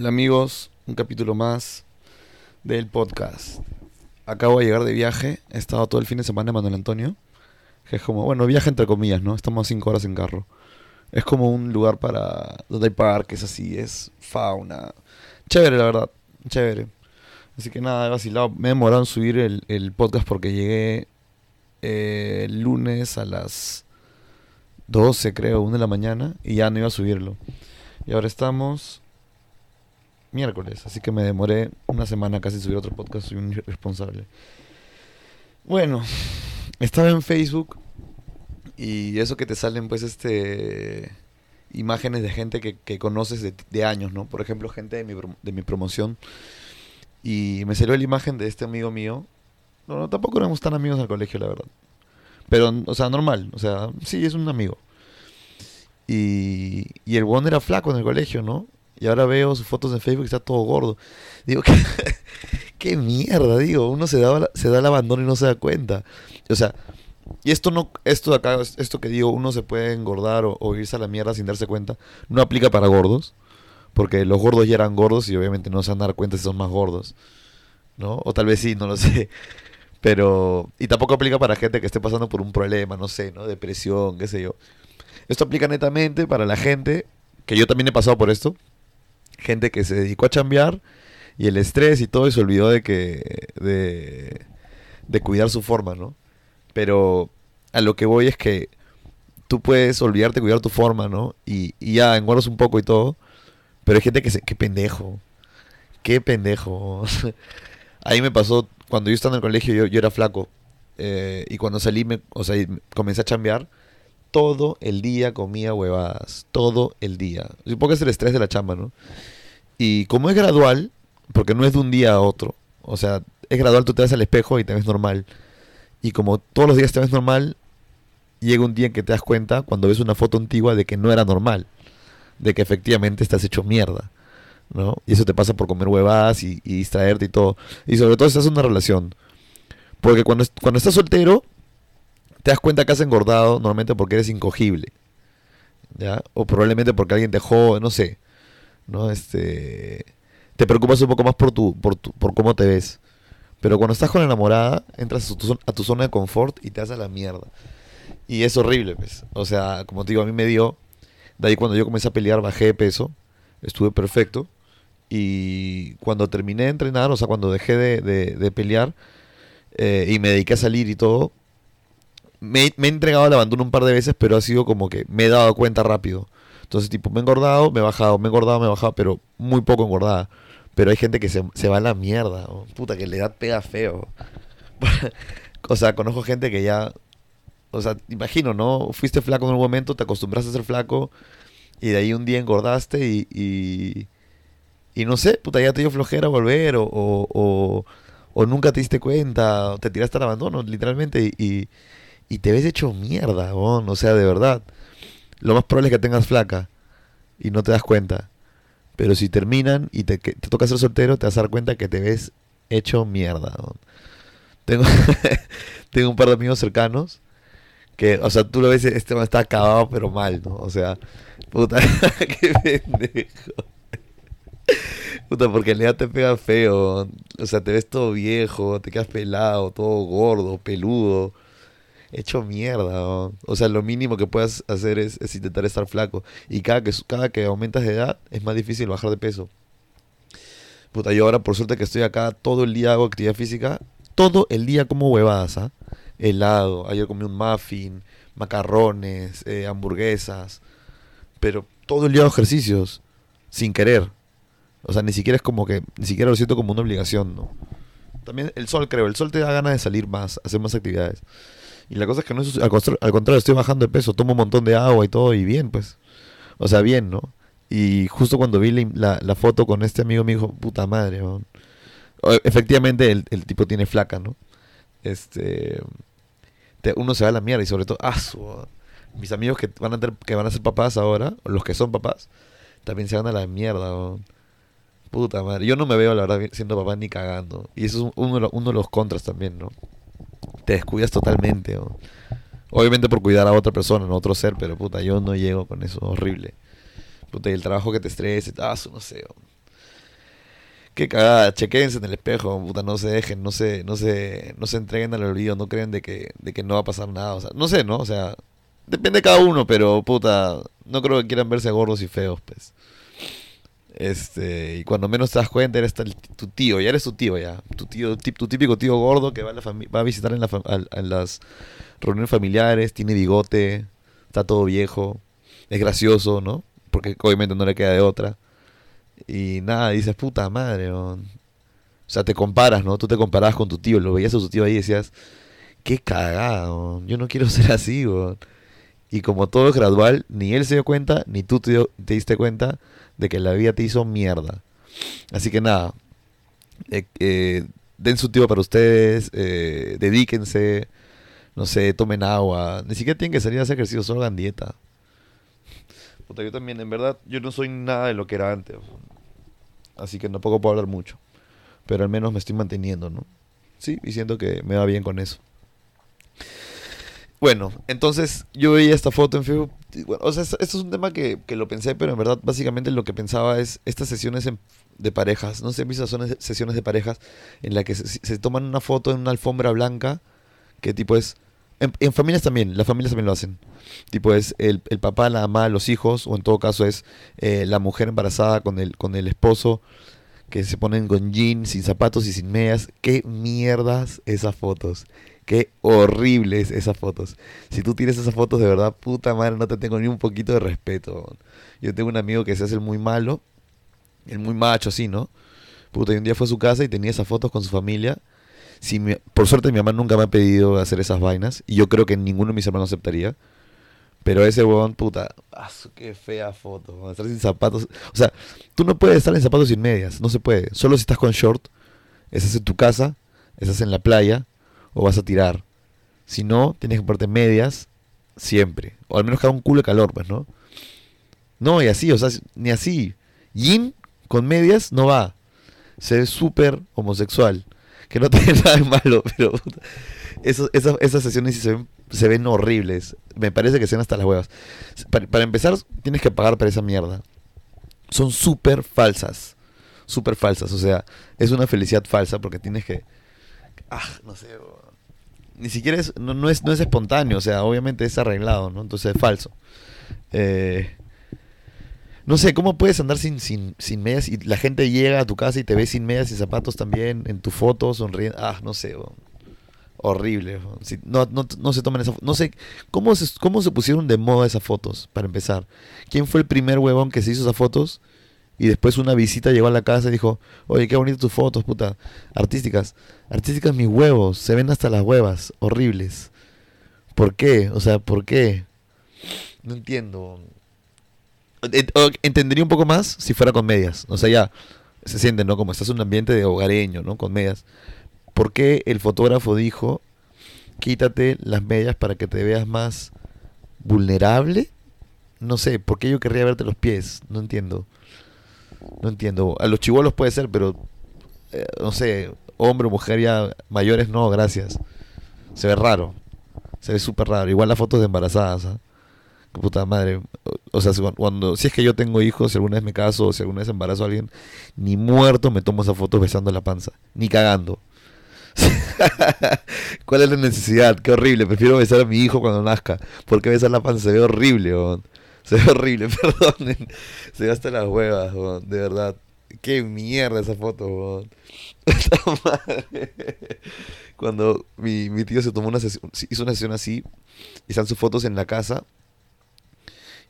Hola amigos, un capítulo más del podcast. Acabo de llegar de viaje, he estado todo el fin de semana en Manuel Antonio, que es como, bueno, viaje entre comillas, ¿no? Estamos cinco horas en carro. Es como un lugar para, donde hay parques así, es fauna. Chévere, la verdad, chévere. Así que nada, he. Me he demorado en subir el, el podcast porque llegué eh, el lunes a las 12, creo, 1 de la mañana, y ya no iba a subirlo. Y ahora estamos miércoles, así que me demoré una semana casi subir otro podcast, soy un irresponsable. Bueno, estaba en Facebook y eso que te salen pues este imágenes de gente que, que conoces de, de años, ¿no? Por ejemplo, gente de mi, de mi promoción y me salió la imagen de este amigo mío. No, no, tampoco éramos tan amigos al colegio, la verdad. Pero, o sea, normal, o sea, sí, es un amigo. Y, y el huevón era flaco en el colegio, ¿no? Y ahora veo sus fotos en Facebook y está todo gordo. Digo, ¿qué, mierda, digo? Uno se da, se da el abandono y no se da cuenta. O sea, y esto no, esto acá, esto que digo, uno se puede engordar o, o irse a la mierda sin darse cuenta, no aplica para gordos. Porque los gordos ya eran gordos y obviamente no se van a dar cuenta si son más gordos. ¿No? O tal vez sí, no lo sé. Pero, y tampoco aplica para gente que esté pasando por un problema, no sé, ¿no? Depresión, qué sé yo. Esto aplica netamente para la gente, que yo también he pasado por esto, gente que se dedicó a chambear y el estrés y todo y se olvidó de que, de, cuidar su forma, ¿no? Pero a lo que voy es que tú puedes olvidarte de cuidar tu forma, ¿no? Y, ya engordas un poco y todo, pero hay gente que se, qué pendejo, qué pendejo. Ahí me pasó, cuando yo estaba en el colegio, yo, yo era flaco. eh, y cuando salí, me, o sea, comencé a chambear, todo el día comía huevadas. Todo el día. Supongo que es el estrés de la chamba, ¿no? Y como es gradual, porque no es de un día a otro, o sea, es gradual, tú te ves al espejo y te ves normal. Y como todos los días te ves normal, llega un día en que te das cuenta, cuando ves una foto antigua, de que no era normal. De que efectivamente estás hecho mierda. ¿no? Y eso te pasa por comer huevadas y, distraerte y todo. Y sobre todo si estás en una relación. Porque cuando, cuando estás soltero, te das cuenta que has engordado normalmente porque eres incogible. ¿Ya? O probablemente porque alguien te jode, no sé. ¿No? Este. Te preocupas un poco más por tu, por tu, por cómo te ves. Pero cuando estás con la enamorada, entras a tu, a tu zona de confort y te haces la mierda. Y es horrible, pues. O sea, como te digo, a mí me dio. De ahí cuando yo comencé a pelear, bajé de peso. Estuve perfecto. Y cuando terminé de entrenar, o sea, cuando dejé de, de- de pelear eh, y me dediqué a salir y todo, me, me he entregado al abandono un par de veces, pero ha sido como que me he dado cuenta rápido. Entonces, tipo, me he engordado, me he bajado, me he engordado, me he bajado, pero muy poco engordada. Pero hay gente que se, se va a la mierda, ¿no? puta, que la edad pega feo. o sea, conozco gente que ya, o sea, imagino, ¿no? Fuiste flaco en un momento, te acostumbraste a ser flaco y de ahí un día engordaste y, y, no sé, puta, ya te dio flojera volver o, o, o, nunca te diste cuenta, o te tiraste al abandono, literalmente, y, y te ves hecho mierda, weón, o sea, de verdad. Lo más probable es que tengas flaca y no te das cuenta. Pero si terminan y te, te toca ser soltero, te vas a dar cuenta que te ves hecho mierda. Tengo, tengo un par de amigos cercanos que, o sea, tú lo ves, este está acabado pero mal, ¿no? O sea, puta, qué pendejo. Puta, porque en realidad te pega feo. O sea, te ves todo viejo, te quedas pelado, todo gordo, peludo. Hecho mierda. O sea, lo mínimo que puedas hacer es, intentar estar flaco. Y cada que, cada que aumentas de edad, es más difícil bajar de peso. Puta, yo ahora por suerte que estoy acá, todo el día hago actividad física. Todo el día como huevadas, ¿ah? Helado. Ayer comí un muffin, macarrones, eh, hamburguesas. Pero todo el día hago ejercicios. Sin querer. O sea, ni siquiera es como que, ni siquiera lo siento como una obligación, ¿no? También el sol, creo, el sol te da ganas de salir más, hacer más actividades. Y la cosa es que no es, al, al contrario, estoy bajando de peso, tomo un montón de agua y todo, y bien, pues. O sea, bien, ¿no? Y justo cuando vi la, foto con este amigo me dijo, puta madre, weón". O- Efectivamente, el, el tipo tiene flaca, ¿no? Este. te- uno se va a la mierda y sobre todo, ah, su- mis amigos que van, a que van a ser papás ahora, los que son papás, también se van a la mierda, weón. Puta madre. Yo no me veo, la verdad, siendo papá ni cagando. Y eso es un- uno uno de los contras también, ¿no? Te descuidas totalmente, ¿no? Obviamente por cuidar a otra persona, a otro ser, pero puta, yo no llego con eso, horrible. Puta, y el trabajo que te estrese, ah, no sé. ¿no? Qué cagada, chequense en el espejo, puta, no se dejen, no se, no se, no se entreguen al olvido, no creen de que, de que no va a pasar nada, o no sé, ¿no? O sea, depende de cada uno, pero puta, no creo que quieran verse gordos y feos, pues. Este, y cuando menos te das cuenta, eres tu tío, ya eres tu tío, ya. Tu tío, tu típico tío gordo que va a, la va a visitar en, la las reuniones familiares, tiene bigote, está todo viejo, es gracioso, ¿no? Porque obviamente no le queda de otra. Y nada, dices, puta madre, o sea, te comparas, ¿no? Tú te comparabas con tu tío, lo veías a tu tío ahí y decías, qué cagado, yo no quiero ser así, Y como todo es gradual, ni él se dio cuenta, ni tú te, te diste cuenta de que la vida te hizo mierda. Así que nada, eh, eh, den su tiempo para ustedes, eh, dedíquense, no sé, tomen agua, ni siquiera tienen que salir a hacer ejercicio, solo hagan dieta. Yo también, en verdad, yo no soy nada de lo que era antes. Así que tampoco puedo hablar mucho. Pero al menos me estoy manteniendo, ¿no? Sí, y siento que me va bien con eso. Bueno, entonces yo veía esta foto en Facebook. o sea, esto es un tema que, lo pensé, pero en verdad básicamente lo que pensaba es estas sesiones de parejas. No sé, mis son sesiones de parejas en las que se, toman una foto en una alfombra blanca, que tipo es... En, familias también, las familias también lo hacen. Tipo es el, papá, la mamá, los hijos, o en todo caso es eh, la mujer embarazada con el, con el esposo que se ponen con jeans, sin zapatos y sin medias. Qué mierdas esas fotos. Qué horribles esas fotos. Si tú tienes esas fotos de verdad, puta madre, no te tengo ni un poquito de respeto. Yo tengo un amigo que se hace el muy malo, el muy macho así, ¿no? Puta, y un día fue a su casa y tenía esas fotos con su familia. Si por suerte mi mamá nunca me ha pedido hacer esas vainas y yo creo que ninguno de mis hermanos aceptaría. Pero ese huevón, puta, ah, qué fea foto. Estar sin zapatos. O sea, tú no puedes estar en zapatos sin medias. No se puede. Solo si estás con short. Estás en tu casa. Estás en la playa o vas a tirar. Si no, tienes que ponerte medias siempre. O al menos cada un culo de calor, pues, ¿no? No, y así, o sea, ni así. Yin con medias no va. Se ve súper homosexual. Que no tiene nada de malo, pero esas, esas sesiones se ven, se ven horribles. Me parece que sean hasta las huevas. Para, para empezar, tienes que pagar por esa mierda. Son súper falsas. Súper falsas. O sea, es una felicidad falsa porque tienes que ah, no sé, ni siquiera es no, es, no es espontáneo, o sea, obviamente es arreglado, ¿no? Entonces es falso. Eh, no sé, ¿cómo puedes andar sin, sin, sin medias y la gente llega a tu casa y te ve sin medias y zapatos también en tu foto sonriendo? Ah, no sé, horrible. no, no, no, se tomen esa No sé, ¿cómo se, ¿cómo se pusieron de moda esas fotos, para empezar? ¿Quién fue el primer huevón que se hizo esas fotos? Y después una visita llegó a la casa y dijo, oye, qué bonitas tus fotos, puta. Artísticas. Artísticas mis huevos. Se ven hasta las huevas. Horribles. ¿Por qué? O sea, ¿por qué? No entiendo. Entendería un poco más si fuera con medias. O sea, ya se siente, ¿no? Como estás en un ambiente de hogareño, ¿no? Con medias. ¿Por qué el fotógrafo dijo, quítate las medias para que te veas más vulnerable? No sé, ¿por qué yo querría verte los pies? No entiendo. No entiendo. A los chivolos puede ser, pero eh, no sé, hombre o mujer ya mayores no, gracias. Se ve raro. Se ve súper raro. Igual las fotos de embarazadas. ¿ah? Puta madre. O sea, cuando, si es que yo tengo hijos, si alguna vez me caso o si alguna vez embarazo a alguien, ni muerto me tomo esas fotos besando la panza. Ni cagando. ¿Cuál es la necesidad? Qué horrible. Prefiero besar a mi hijo cuando nazca. Porque besar la panza se ve horrible. Se ve horrible, perdonen. Se ve hasta las huevas, de verdad. Qué mierda esa foto, Cuando mi, mi, tío se tomó una sesión, hizo una sesión así, y están sus fotos en la casa,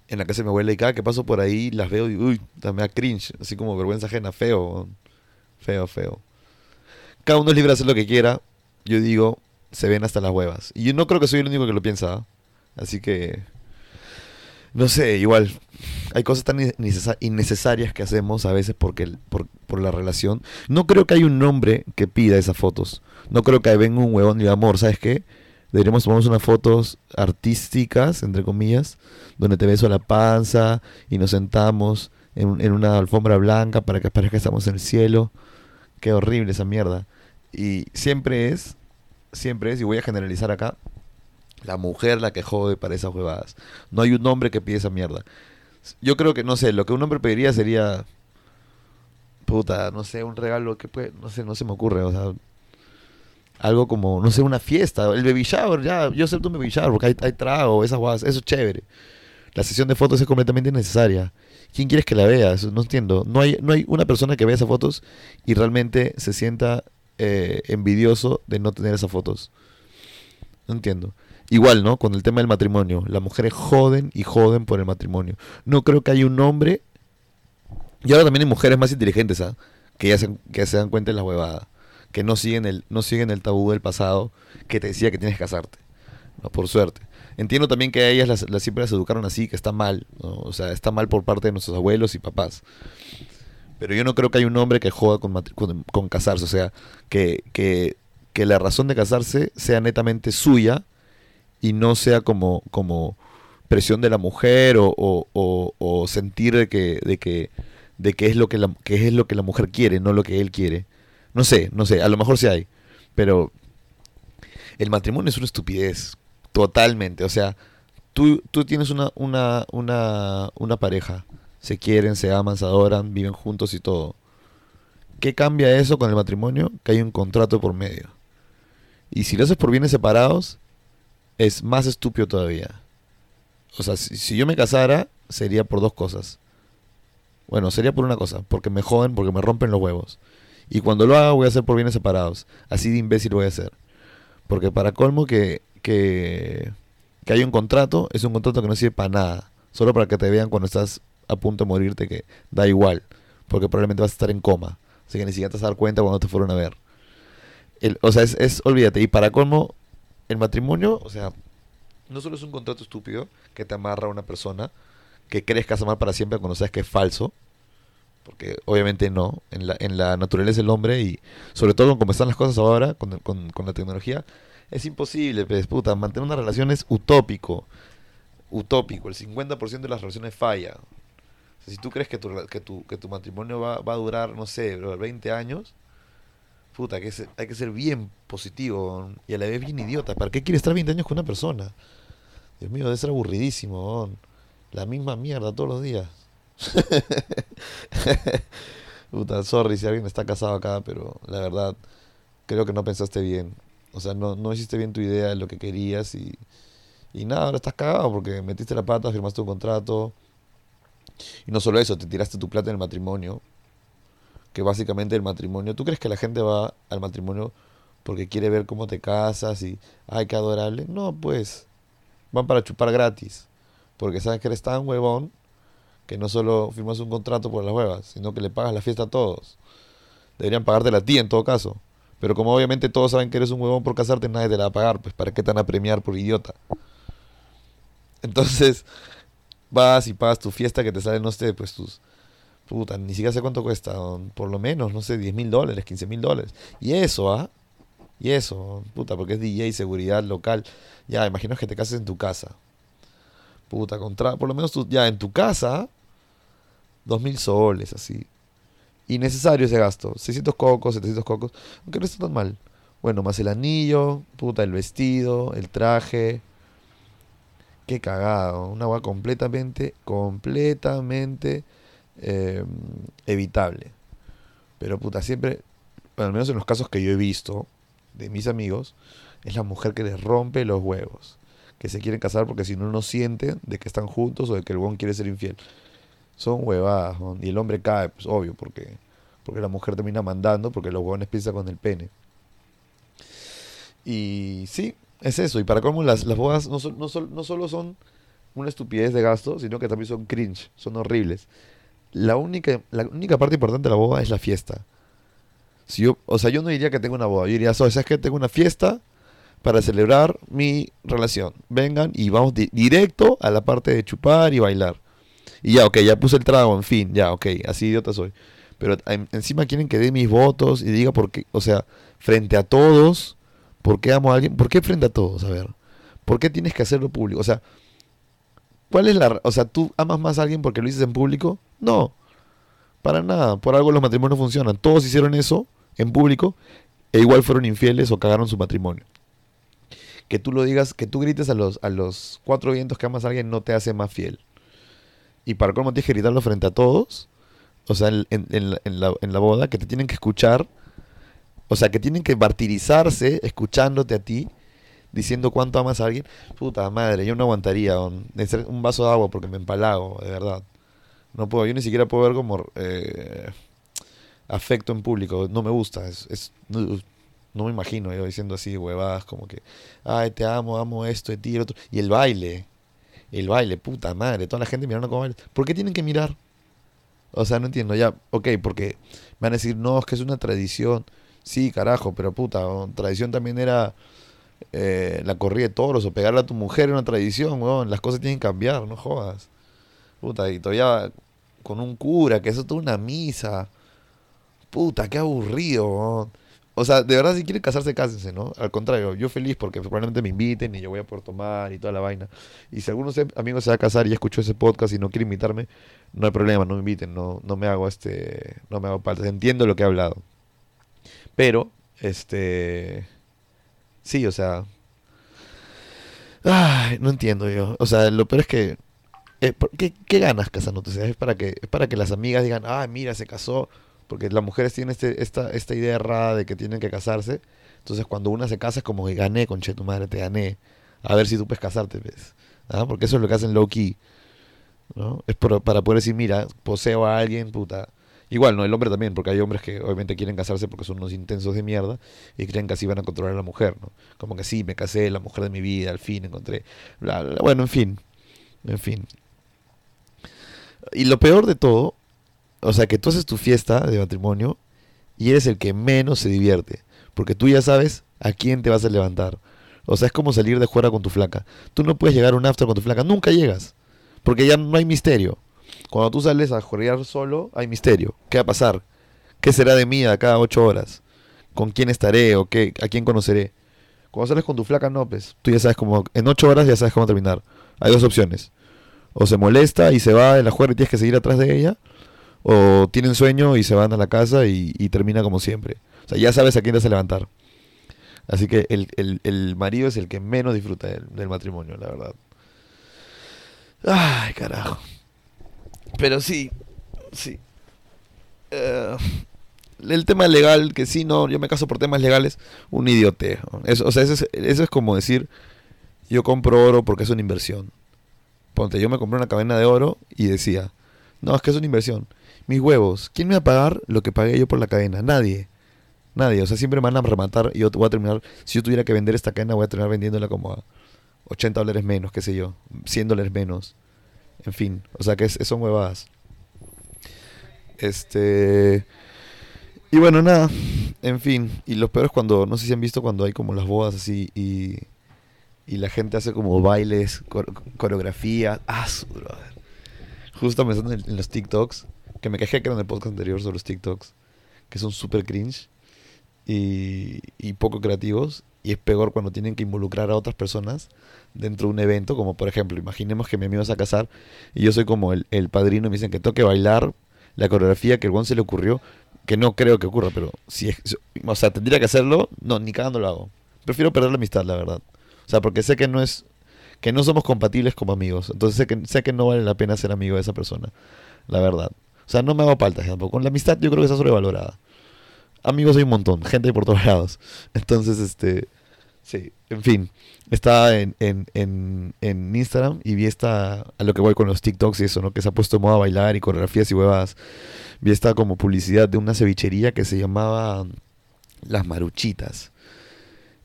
en la casa de mi abuela, y cada que paso por ahí las veo y uy, me da cringe, así como vergüenza ajena, feo, feo, feo. Cada uno es libre de hacer lo que quiera, yo digo, se ven hasta las huevas. Y yo no creo que soy el único que lo piensa, ¿ah? así que no sé, igual, hay cosas tan innecesarias que hacemos a veces porque, por, la relación. No creo que haya un hombre que pida esas fotos. No creo que venga un huevón y amor, ¿sabes qué? Deberíamos tomar unas fotos artísticas, entre comillas, donde te beso la panza y nos sentamos en, en una alfombra blanca para que parezca que estamos en el cielo. Qué horrible esa mierda. Y siempre es, siempre es, y voy a generalizar acá, la mujer la que jode para esas huevadas. No hay un hombre que pide esa mierda. Yo creo que, no sé, lo que un hombre pediría sería puta, no sé, un regalo que puede, no sé, no se me ocurre, o algo como, no sé, una fiesta, el baby shower, ya, yo acepto un baby shower porque hay, hay trago, esas guas, eso es chévere. La sesión de fotos es completamente innecesaria. ¿Quién quieres que la vea? No entiendo. No hay, no hay una persona que vea esas fotos y realmente se sienta eh, envidioso de no tener esas fotos. No entiendo. Igual, ¿no? Con el tema del matrimonio. Las mujeres joden y joden por el matrimonio. No creo que haya un hombre. Y ahora también hay mujeres más inteligentes, ¿ah? Que ya se, dan cuenta de la huevada. Que no siguen, el, no siguen el tabú del pasado que te decía que tienes que casarte. ¿no? Por suerte. Entiendo también que a ellas las, las siempre las educaron así, que está mal. O sea, está mal por parte de nuestros abuelos y papás. Pero yo no creo que haya un hombre que joda con, con, con casarse. O sea, que la razón de casarse sea netamente suya y no sea como, como presión de la mujer o, o- sentir de que, de que, de que es lo que la, que es lo que la mujer quiere, no lo que él quiere. No sé, no sé, a lo mejor sí hay. Pero el matrimonio es una estupidez. Totalmente. O sea, tú, tú tienes una, una, una, una pareja. Se quieren, se aman, se adoran, viven juntos y todo. ¿Qué cambia eso con el matrimonio? Que hay un contrato por medio. Y si lo haces por bienes separados, es más estúpido todavía. O sea, si, yo me casara, sería por dos cosas. Bueno, sería por una cosa, porque me joden, porque me rompen los huevos. Y cuando lo haga voy a hacer por bienes separados. Así de imbécil voy a ser. Porque para colmo que, que, que hay un contrato, es un contrato que no sirve para nada. Solo para que te vean cuando estás a punto de morirte, que da igual. Porque probablemente vas a estar en coma. Así que ni siquiera te vas a dar cuenta cuando te fueron a ver. El- o sea, es, es, olvídate. Y para colmo, el matrimonio, o sea, no solo es un contrato estúpido que te amarra a una persona que crees que vas a para siempre cuando sabes que es falso. Porque obviamente no. En la, en la naturaleza del hombre y sobre todo con cómo están las cosas ahora, con, con, con la tecnología, es imposible, pues, puta. Mantener una relación es utópico. Utópico. El 50% de las relaciones falla. Si tú crees que tu, que tu, que tu matrimonio va, va a durar, no sé, bro, 20 años, puta, que, hay que ser bien positivo y a la vez bien idiota. ¿Para qué quieres estar 20 años con una persona? Dios mío, debe ser aburridísimo. La misma mierda todos los días. Puta, sorry si alguien está casado acá, pero la verdad creo que no pensaste bien. O sea, no, no hiciste bien tu idea de lo que querías y, y nada, ahora estás cagado porque metiste la pata, firmaste un contrato. Y no solo eso, te tiraste tu plata en el matrimonio. Que básicamente el matrimonio, ¿tú crees que la gente va al matrimonio porque quiere ver cómo te casas y, ay, qué adorable? No, pues, van para chupar gratis. Porque saben que eres tan huevón que no solo firmas un contrato por las huevas, sino que le pagas la fiesta a todos. Deberían pagártela a ti en todo caso. Pero como obviamente todos saben que eres un huevón por casarte, nadie te la va a pagar. Pues ¿para qué te van a premiar por idiota? Entonces, vas y pagas tu fiesta que te sale, no sé, pues tus... Puta, ni siquiera sé cuánto cuesta. Por lo menos, no sé, 10 mil dólares, 15 mil dólares. Y eso, ¿ah? Y eso, puta, porque es DJ, seguridad local. Ya, imagino que te cases en tu casa. Puta, contra... Por lo menos tú, ya, en tu casa, dos mil soles, así. Innecesario ese gasto. 600 cocos, 700 cocos. Aunque no está tan mal. Bueno, más el anillo, puta, el vestido, el traje. Qué cagado. Una agua completamente, completamente eh, evitable. Pero puta, siempre, bueno, al menos en los casos que yo he visto de mis amigos, es la mujer que les rompe los huevos. Que se quieren casar porque si no, no sienten de que están juntos o de que el huevón quiere ser infiel. Son huevadas. Y el hombre cae, pues obvio, porque, porque la mujer termina mandando, porque los huevones piensan con el pene. Y sí, es eso. Y para cómo las, las bodas no, sol- no, sol- no solo son una estupidez de gasto, sino que también son cringe, son horribles. La única, la única parte importante de la boda es la fiesta. Si yo, o sea, yo no diría que tengo una boda, yo diría, "So, ¿sabes qué? Tengo una fiesta para celebrar mi relación. Vengan y vamos di- directo a la parte de chupar y bailar. Y ya, ok, ya puse el trago, en fin, ya, ok, así idiota soy. Pero en- encima quieren que dé mis votos y diga por qué, o sea, frente a todos, ¿por qué amo a alguien? ¿Por qué frente a todos? A ver, ¿por qué tienes que hacerlo público? O sea, ¿cuál es la... O sea, ¿tú amas más a alguien porque lo dices en público? No, para nada, por algo los matrimonios funcionan. Todos hicieron eso en público e igual fueron infieles o cagaron su matrimonio. Que tú lo digas, que tú grites a los, a los cuatro vientos que amas a alguien no te hace más fiel. Y para cómo tienes que gritarlo frente a todos, o sea, en, en- en la, en la- en la boda, que te tienen que escuchar, o sea, que tienen que martirizarse escuchándote a ti, diciendo cuánto amas a alguien. Puta madre, yo no aguantaría un, un vaso de agua porque me empalago, de verdad. No puedo, yo ni siquiera puedo ver como eh, afecto en público, no me gusta, es, no, me imagino yo diciendo así huevadas como que, ay, te amo, amo esto de ti y el otro. Y el baile, el baile, puta madre, toda la gente mirando cómo baila. ¿Por qué tienen que mirar? O sea, no entiendo, ya, ok, porque me van a decir, no, es que es una tradición. Sí, carajo, pero puta, tradición también era eh, la corrida de toros o pegarle a tu mujer una tradición, weón. Las cosas tienen que cambiar, no jodas. Puta, y todavía con un cura, que eso es toda una misa. Puta, qué aburrido. O sea, de verdad, si quieren casarse, cásense, ¿no? Al contrario, yo feliz porque probablemente me inviten y yo voy a poder tomar y toda la vaina. Y si alguno de amigos se va a casar y escuchó ese podcast y no quiere invitarme, no hay problema, no me inviten, no, no me hago este, no me hago paltas. Entiendo lo que he hablado. Pero, este, sí, o sea, ay, no entiendo yo. O sea, lo peor es que, eh, ¿por ¿qué, ganas casándote? O es para que, es para que las amigas digan, ah, mira, se casó, porque las mujeres tienen este, esta, esta idea errada de que tienen que casarse. Entonces, cuando una se casa es como que gané, conche tu madre, te gané. A ver si tú puedes casarte, ¿ves? ¿Ah? Porque eso es lo que hacen low key. ¿no? Es para poder decir, mira, poseo a alguien, puta. Igual, ¿no? El hombre también, porque hay hombres que obviamente quieren casarse porque son unos intensos de mierda y creen que así van a controlar a la mujer, ¿no? Como que sí, me casé, la mujer de mi vida, al fin encontré. bla, bla. Bueno, en fin. En fin. Y lo peor de todo, o sea, que tú haces tu fiesta de matrimonio y eres el que menos se divierte, porque tú ya sabes a quién te vas a levantar. O sea, es como salir de juerga con tu flaca. Tú no puedes llegar a un after con tu flaca, nunca llegas, porque ya no hay misterio. Cuando tú sales a juergar solo, hay misterio. ¿Qué va a pasar? ¿Qué será de mí a cada ocho horas? ¿Con quién estaré o qué, a quién conoceré? Cuando sales con tu flaca, no, pues. Tú ya sabes cómo, en ocho horas ya sabes cómo terminar. Hay dos opciones. O se molesta y se va de la juerga y tienes que seguir atrás de ella. O tienen sueño y se van a la casa y, termina como siempre. O sea, ya sabes a quién vas a levantar. Así que el, el- el marido es el que menos disfruta del, del matrimonio, la verdad. Ay, carajo. Pero sí, sí. Eh, el tema legal, que sí, no, yo me caso por temas legales, un idioteo. Eso, o sea, eso es, eso es como decir, yo compro oro porque es una inversión. Ponte, yo me compré una cadena de oro y decía, no, es que es una inversión. Mis huevos, ¿quién me va a pagar lo que pagué yo por la cadena? Nadie. Nadie. O sea, siempre me van a rematar y yo voy a terminar, si yo tuviera que vender esta cadena, voy a terminar vendiéndola como a 80 dólares menos, qué sé yo, 100 dólares menos. En fin, o sea que es- son huevadas. Este. Y bueno, nada. En fin. Y lo peor es cuando. No sé si han visto cuando hay como las bodas así y. Y la gente hace como bailes, cor- coreografía. Ah, brother. Justo pensando en, los TikToks. Que me quejé que era en el podcast anterior sobre los TikToks. Que son súper cringe. Y, y poco creativos. Y es peor cuando tienen que involucrar a otras personas dentro de un evento. Como por ejemplo, imaginemos que mi amigo se a casar. Y yo soy como el, el padrino y me dicen que tengo que bailar la coreografía que el Gon se le ocurrió, que no creo que ocurra, pero si es, o sea, tendría que hacerlo, no, ni cagando lo hago. Prefiero perder la amistad, la verdad. O sea, porque sé que no es que no somos compatibles como amigos, entonces sé que sé que no vale la pena ser amigo de esa persona, la verdad. O sea, no me hago paltas tampoco. Con la amistad yo creo que está sobrevalorada. Amigos hay un montón, gente hay por todos lados. Entonces, este, sí, en fin, estaba en, en, en, en Instagram y vi esta, a lo que voy con los TikToks y eso, ¿no? Que se ha puesto moda bailar y coreografías y huevadas. Vi esta como publicidad de una cevichería que se llamaba Las Maruchitas.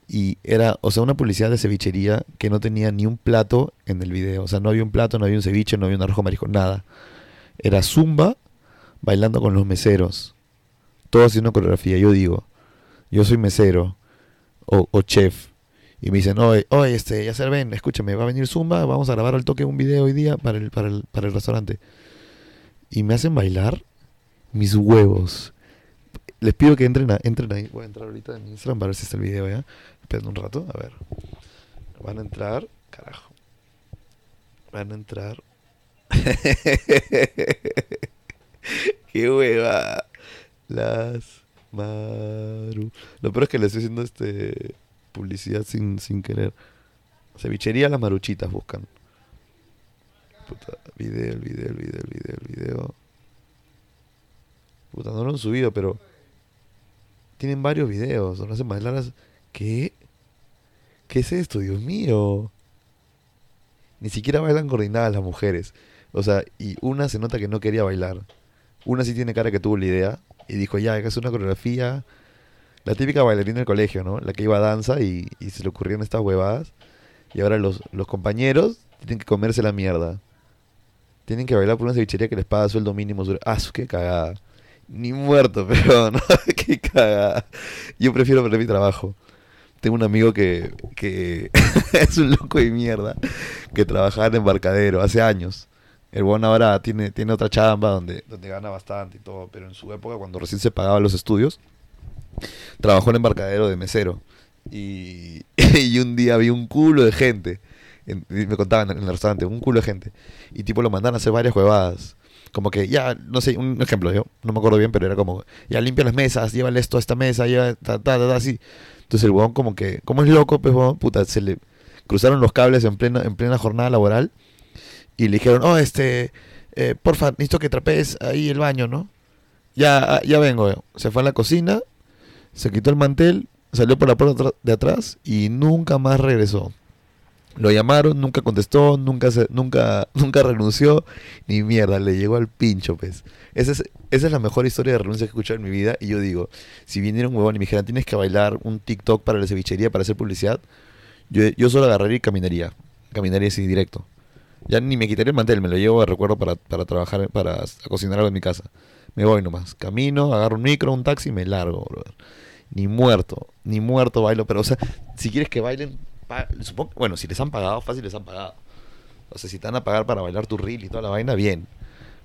Y era, o sea, una publicidad de cevichería que no tenía ni un plato en el video. O sea, no había un plato, no había un ceviche, no había un arroz marisco, nada. Era Zumba bailando con los meseros. Todo haciendo coreografía. Yo digo, yo soy mesero o, o chef. Y me dicen, oye, oye, este, ya ven, escúchame, va a venir Zumba, vamos a grabar al toque un video hoy día para el, para el, para el restaurante. Y me hacen bailar mis huevos. Les pido que entren, a- ahí. Voy a entrar ahorita en Instagram para ver si está el video ya. Esperen un rato, a ver. Van a entrar, carajo. Van a entrar. Qué hueva. Las Maru. Lo peor es que le estoy haciendo este publicidad sin, sin querer. Cevichería las maruchitas buscan. Puta, video, video, video, video, video. Puta, no lo han subido, pero tienen varios videos bailar. las- ¿Qué? ¿Qué es esto, Dios mío? Ni siquiera bailan coordinadas las mujeres. O sea, y una se nota que no quería bailar. Una sí tiene cara que tuvo la idea y dijo, ya, que hacer una coreografía. La típica bailarina del colegio, ¿no? La que iba a danza y, se le ocurrieron estas huevadas. Y ahora los, los compañeros tienen que comerse la mierda. Tienen que bailar por una cevichería que les paga sueldo mínimo. Ah, qué cagada. Ni muerto, pero no, qué cagada. Yo prefiero perder mi trabajo. Tengo un amigo que, que es un loco de mierda que trabajaba en embarcadero hace años. El bueno ahora tiene, tiene otra chamba donde, donde gana bastante y todo, pero en su época, cuando recién se pagaban los estudios, trabajó en embarcadero de mesero. Y, y un día vi un culo de gente. me contaban en el restaurante, un culo de gente. Y tipo lo mandaron a hacer varias huevadas. Como que ya, no sé, un ejemplo, yo no me acuerdo bien, pero era como, ya limpia las mesas, llévale esto a esta mesa, lleva ta, ta, ta, así. Entonces el huevón como que, como es loco, pues huevón, puta, se le cruzaron los cables en plena, en plena jornada laboral y le dijeron, oh, este, eh, porfa, necesito que trapees ahí el baño, ¿no? Ya, ah, ya vengo. Se fue a la cocina, se quitó el mantel, salió por la puerta de atrás y nunca más regresó. Lo llamaron, nunca contestó, nunca se, nunca, nunca renunció, ni mierda, le llegó al pincho, pues. Esa es, esa es la mejor historia de renuncia que he escuchado en mi vida. Y yo digo, si viniera un huevón y me dijera, tienes que bailar un TikTok para la cevichería, para hacer publicidad, yo, yo solo agarraría y caminaría. Caminaría así directo. Ya ni me quitaría el mantel, me lo llevo de recuerdo para, para trabajar, para cocinar algo en mi casa. Me voy nomás. Camino, agarro un micro, un taxi y me largo, brother. Ni muerto, ni muerto bailo. Pero, o sea, si quieres que bailen, supongo, bueno, si les han pagado, fácil les han pagado. O sea, si te van a pagar para bailar tu reel y toda la vaina, bien.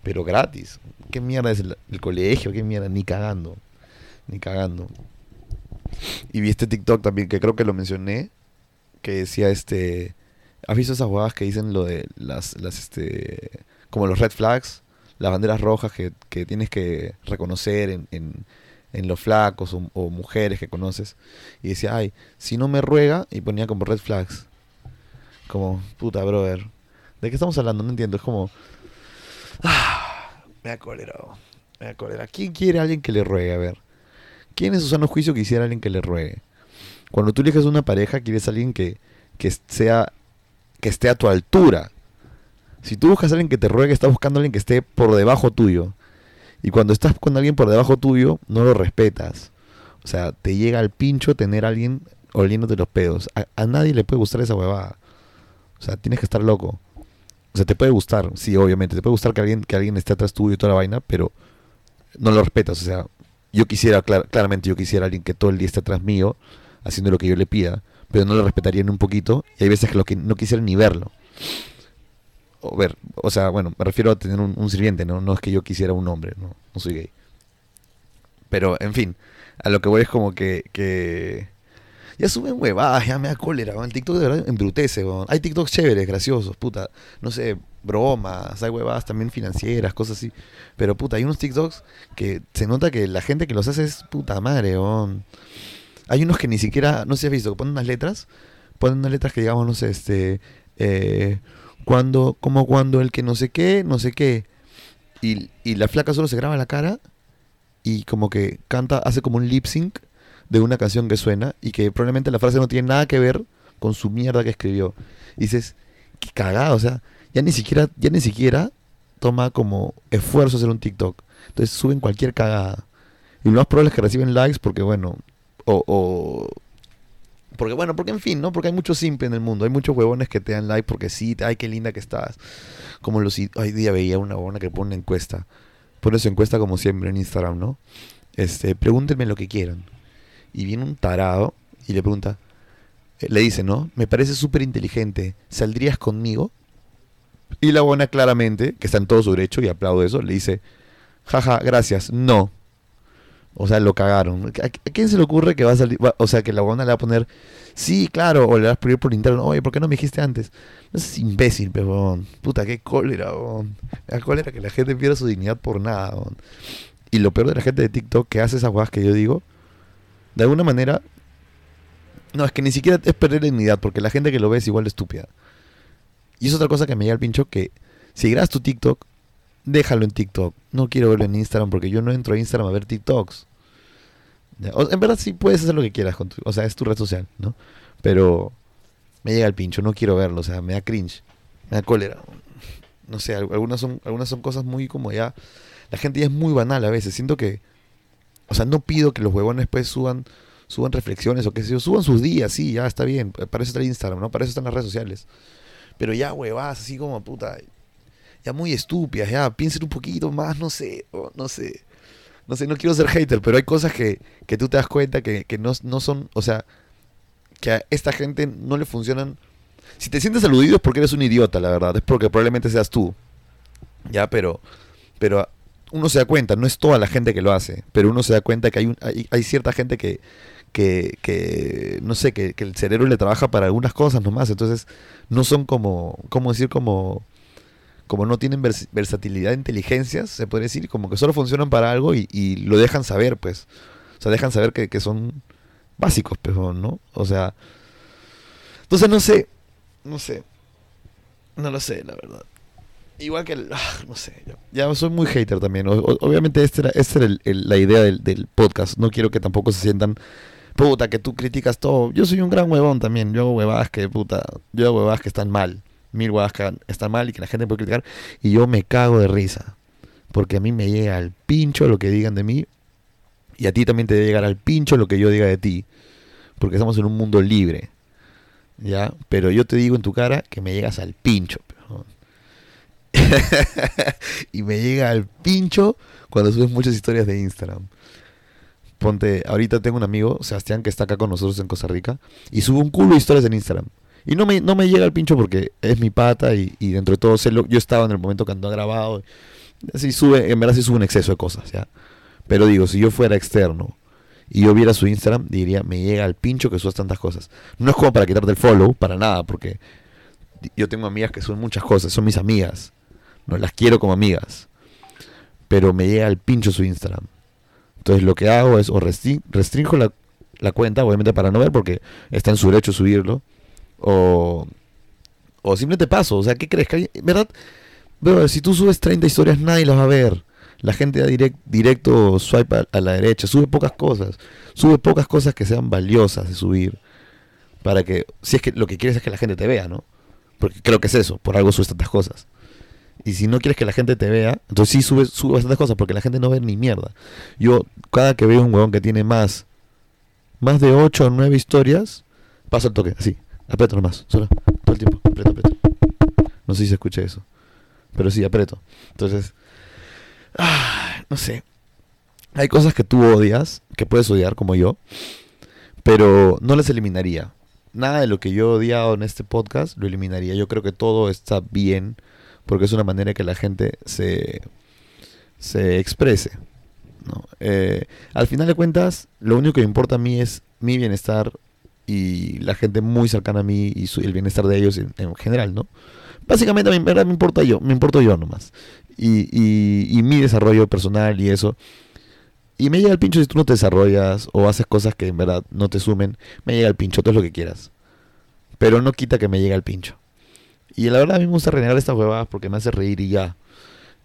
Pero gratis. ¿Qué mierda es el, colegio? ¿Qué mierda? Ni cagando. Ni cagando. Y vi este TikTok también, que creo que lo mencioné, que decía este... ¿Has visto esas huevadas que dicen lo de las, las este... como los red flags? Las banderas rojas que, que tienes que reconocer en, en los flacos o, mujeres que conoces. Y decía, ay, si no me ruega, y ponía como red flags. Como, puta, brother. ¿De qué estamos hablando? No entiendo. Es como... Ah, me da cólera. Me da cólera. ¿Quién quiere a alguien que le ruegue? A ver. ¿Quién en su sano juicio quisiera a alguien que le ruegue? Cuando tú eliges una pareja, quieres a alguien que, que sea que esté a tu altura. Si tú buscas a alguien que te ruegue, estás buscando a alguien que esté por debajo tuyo. Y cuando estás con alguien por debajo tuyo, no lo respetas. O sea, te llega al pincho tener a alguien oliéndote los pedos. A, nadie le puede gustar esa huevada. O sea, tienes que estar loco. O sea, te puede gustar, sí, obviamente. Te puede gustar que alguien, que alguien esté atrás tuyo y toda la vaina, pero no lo respetas. O sea, yo quisiera, clar- claramente yo quisiera a alguien que todo el día esté atrás mío, haciendo lo que yo le pida, pero no lo respetaría ni un poquito. Y hay veces que lo que no quisiera ni verlo. O ver, o sea, bueno, me refiero a tener un, sirviente, ¿no? No es que yo quisiera un hombre, no, no soy gay. Pero, en fin, a lo que voy es como que, que ya suben huevadas, ya me da cólera. El TikTok de verdad embrutece, weón. Hay TikToks chéveres, graciosos, puta. No sé, bromas, hay huevadas también financieras, cosas así. Pero, puta, hay unos TikToks que se nota que la gente que los hace es puta madre. Hay unos que ni siquiera, no sé si has visto, que ponen unas letras, ponen unas letras que digamos, no sé, este, eh, cuando, como cuando el que no sé qué, no sé qué. Y, y la flaca solo se graba la cara y como que canta, hace como un lip sync de una canción que suena y que probablemente la frase no tiene nada que ver con su mierda que escribió. Y dices, qué cagado, o sea, ya ni siquiera, ya ni siquiera toma como esfuerzo hacer un TikTok. Entonces suben cualquier cagada. Y lo más probable es que reciben likes porque, bueno, o, o porque bueno, porque en fin, ¿no? Porque hay mucho simple en el mundo, hay muchos huevones que te dan like porque sí, ay, qué linda que estás. Como los hoy día veía una huevona que pone una encuesta. Pone su encuesta como siempre en Instagram, ¿no? Este, pregúntenme lo que quieran. Y viene un tarado y le pregunta, eh, le dice, ¿no? Me parece súper inteligente, ¿saldrías conmigo? Y la buena claramente, que está en todo su derecho y aplaudo eso, le dice, jaja, gracias, no. O sea, lo cagaron. ¿A, quién se le ocurre que va a salir? o sea, que la buena le va a poner, sí, claro, o le vas a pedir por interno, oye, ¿por qué no me dijiste antes? No seas imbécil, pebón. Puta, qué cólera, weón. Da cólera que la gente pierda su dignidad por nada. Y lo peor de la gente de TikTok que hace esas cosas que yo digo, de alguna manera, no, es que ni siquiera es perder dignidad, porque la gente que lo ve es igual de estúpida. Y es otra cosa que me llega al pincho que si grabas tu TikTok déjalo en TikTok. No quiero verlo en Instagram porque yo no entro a Instagram a ver TikToks. en verdad sí puedes hacer lo que quieras, con tu, o sea, es tu red social, ¿no? Pero me llega el pincho, no quiero verlo, o sea, me da cringe, me da cólera. No sé, algunas son, algunas son cosas muy como ya... La gente ya es muy banal a veces, siento que... O sea, no pido que los huevones pues suban suban reflexiones o qué sé yo, suban sus días, sí, ya está bien, para eso está Instagram, ¿no? Para eso están las redes sociales. Pero ya huevas, así como puta, ya muy estúpidas, ya piensen un poquito más, no sé, no sé. No sé, no quiero ser hater, pero hay cosas que, que tú te das cuenta que, que no, no son, o sea, que a esta gente no le funcionan. Si te sientes aludido es porque eres un idiota, la verdad. Es porque probablemente seas tú. Ya, pero, pero uno se da cuenta, no es toda la gente que lo hace, pero uno se da cuenta que hay, hay, hay cierta gente que, que, que no sé, que, que, el cerebro le trabaja para algunas cosas nomás. Entonces, no son como, ¿cómo decir? Como, como no tienen versatilidad de inteligencias, se puede decir, como que solo funcionan para algo y, lo dejan saber, pues. O sea, dejan saber que, son básicos, pero ¿no? O sea, entonces no sé, no sé, no lo sé, la verdad. Igual que, el, ah, no sé, ya soy muy hater también. obviamente esta era, esta era la idea del, del, podcast. No quiero que tampoco se sientan, puta, que tú criticas todo. Yo soy un gran huevón también. Yo hago huevadas que, puta, yo hago huevadas que están mal. Mil huevadas que están mal y que la gente puede criticar. Y yo me cago de risa. Porque a mí me llega al pincho lo que digan de mí y a ti también te debe llegar al pincho lo que yo diga de ti. Porque estamos en un mundo libre. ¿Ya? Pero yo te digo en tu cara que me llegas al pincho. y me llega al pincho cuando subes muchas historias de Instagram. Ponte, ahorita tengo un amigo, Sebastián, que está acá con nosotros en Costa Rica, y sube un culo de historias en Instagram. Y no me, no me llega al pincho porque es mi pata y, dentro de todo yo estaba en el momento que ando grabado. Así sube, en verdad sí sube un exceso de cosas, ¿ya? Pero digo, si yo fuera externo y yo viera su Instagram, diría, me llega al pincho que subas tantas cosas. No es como para quitarte el follow, para nada, porque yo tengo amigas que son muchas cosas, son mis amigas. No las quiero como amigas. Pero me llega al pincho su Instagram. Entonces lo que hago es o restringo la, la cuenta, obviamente para no ver, porque está en su derecho subirlo. O, o simplemente paso. O sea, ¿qué crees? Que ¿Verdad? Pero si tú subes 30 historias, nadie las va a ver la gente da directo swipe a, la derecha, sube pocas cosas, sube pocas cosas que sean valiosas de subir, para que, si es que lo que quieres es que la gente te vea, ¿no? Porque creo que es eso, por algo subes tantas cosas. Y si no quieres que la gente te vea, entonces sí subes, subes bastantes cosas, porque la gente no ve ni mierda. Yo, cada que veo un huevón que tiene más, más de 8 o 9 historias, paso el toque, así, aprieto nomás, solo, todo el tiempo, aprieto, aprieto. No sé si se escucha eso, pero sí, aprieto. Entonces, Ah, no sé. Hay cosas que tú odias, que puedes odiar como yo, pero no las eliminaría. Nada de lo que yo he odiado en este podcast lo eliminaría. Yo creo que todo está bien porque es una manera que la gente se, se exprese. Eh, al final de cuentas, lo único que importa a mí es mi bienestar y la gente muy cercana a mí y el bienestar de ellos en, en general, ¿no? Básicamente, a mí, me importa yo, me importo yo nomás y, mi desarrollo personal y eso. Y me llega el pincho si tú no te desarrollas o haces cosas que en verdad no te sumen. Me llega el pincho, todo es lo que quieras. Pero no quita que me llegue el pincho. Y la verdad a mí me gusta renegar estas huevadas porque me hace reír y ya.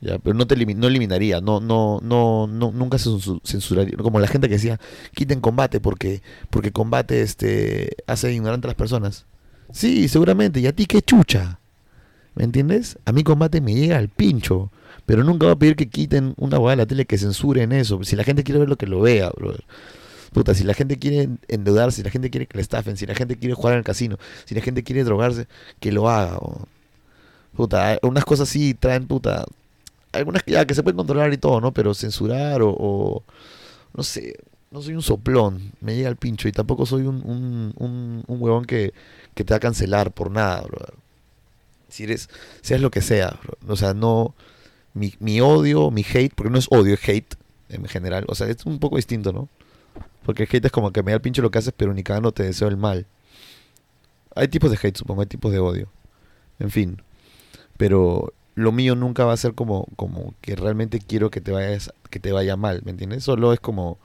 Ya, pero no te no eliminaría, no, no, no, no, nunca se censuraría, como la gente que decía, quiten combate porque, porque combate este hace ignorante a las personas. Sí, seguramente, y a ti qué chucha. ¿Me entiendes? A mí combate me llega al pincho. Pero nunca va a pedir que quiten una hueá de la tele que censuren eso. Si la gente quiere ver lo que lo vea, brother. Puta, si la gente quiere endeudarse, si la gente quiere que le estafen, si la gente quiere jugar en el casino, si la gente quiere drogarse, que lo haga. Puta, unas cosas sí traen, puta. Algunas ya que se pueden controlar y todo, ¿no? Pero censurar o, no sé, no soy un soplón, me llega el pincho y tampoco soy un, un, un, huevón que, que, te va a cancelar por nada, brother. Si eres, seas lo que sea, o sea, no mi, mi odio, mi hate, porque no es odio, es hate en general. O sea, es un poco distinto, ¿no? Porque hate es como que me da el pincho lo que haces, pero ni cada no te deseo el mal. Hay tipos de hate, supongo, hay tipos de odio. En fin. Pero lo mío nunca va a ser como, como que realmente quiero que te vayas, que te vaya mal, ¿me entiendes? Solo es como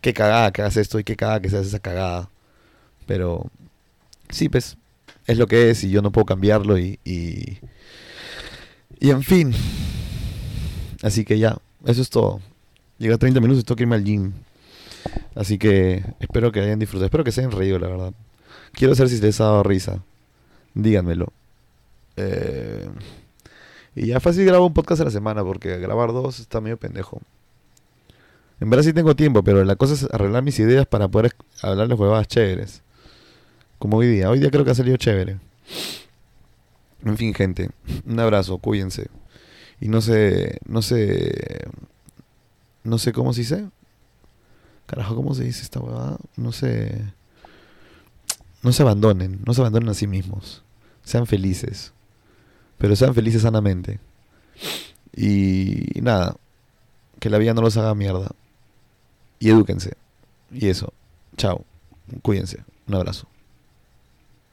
qué cagada que hagas esto y qué cagada que seas esa cagada. Pero sí, pues, es lo que es y yo no puedo cambiarlo y, y, y en fin. Así que ya, eso es todo. Llega 30 minutos y tengo que irme al gym. Así que espero que hayan disfrutado. Espero que se hayan reído, la verdad. Quiero saber si les ha dado risa. Díganmelo. Eh, y ya fácil grabo un podcast a la semana porque grabar dos está medio pendejo. En verdad sí tengo tiempo, pero la cosa es arreglar mis ideas para poder hablarles huevadas chéveres. Como hoy día. Hoy día creo que ha salido chévere. En fin, gente. Un abrazo, cuídense. Y no sé, no sé, no sé cómo se dice. Carajo, ¿cómo se dice esta huevada? No sé. No se abandonen, no se abandonen a sí mismos. Sean felices. Pero sean felices sanamente. Y, nada, que la vida no los haga mierda. Y edúquense. Y eso. Chao. Cuídense. Un abrazo.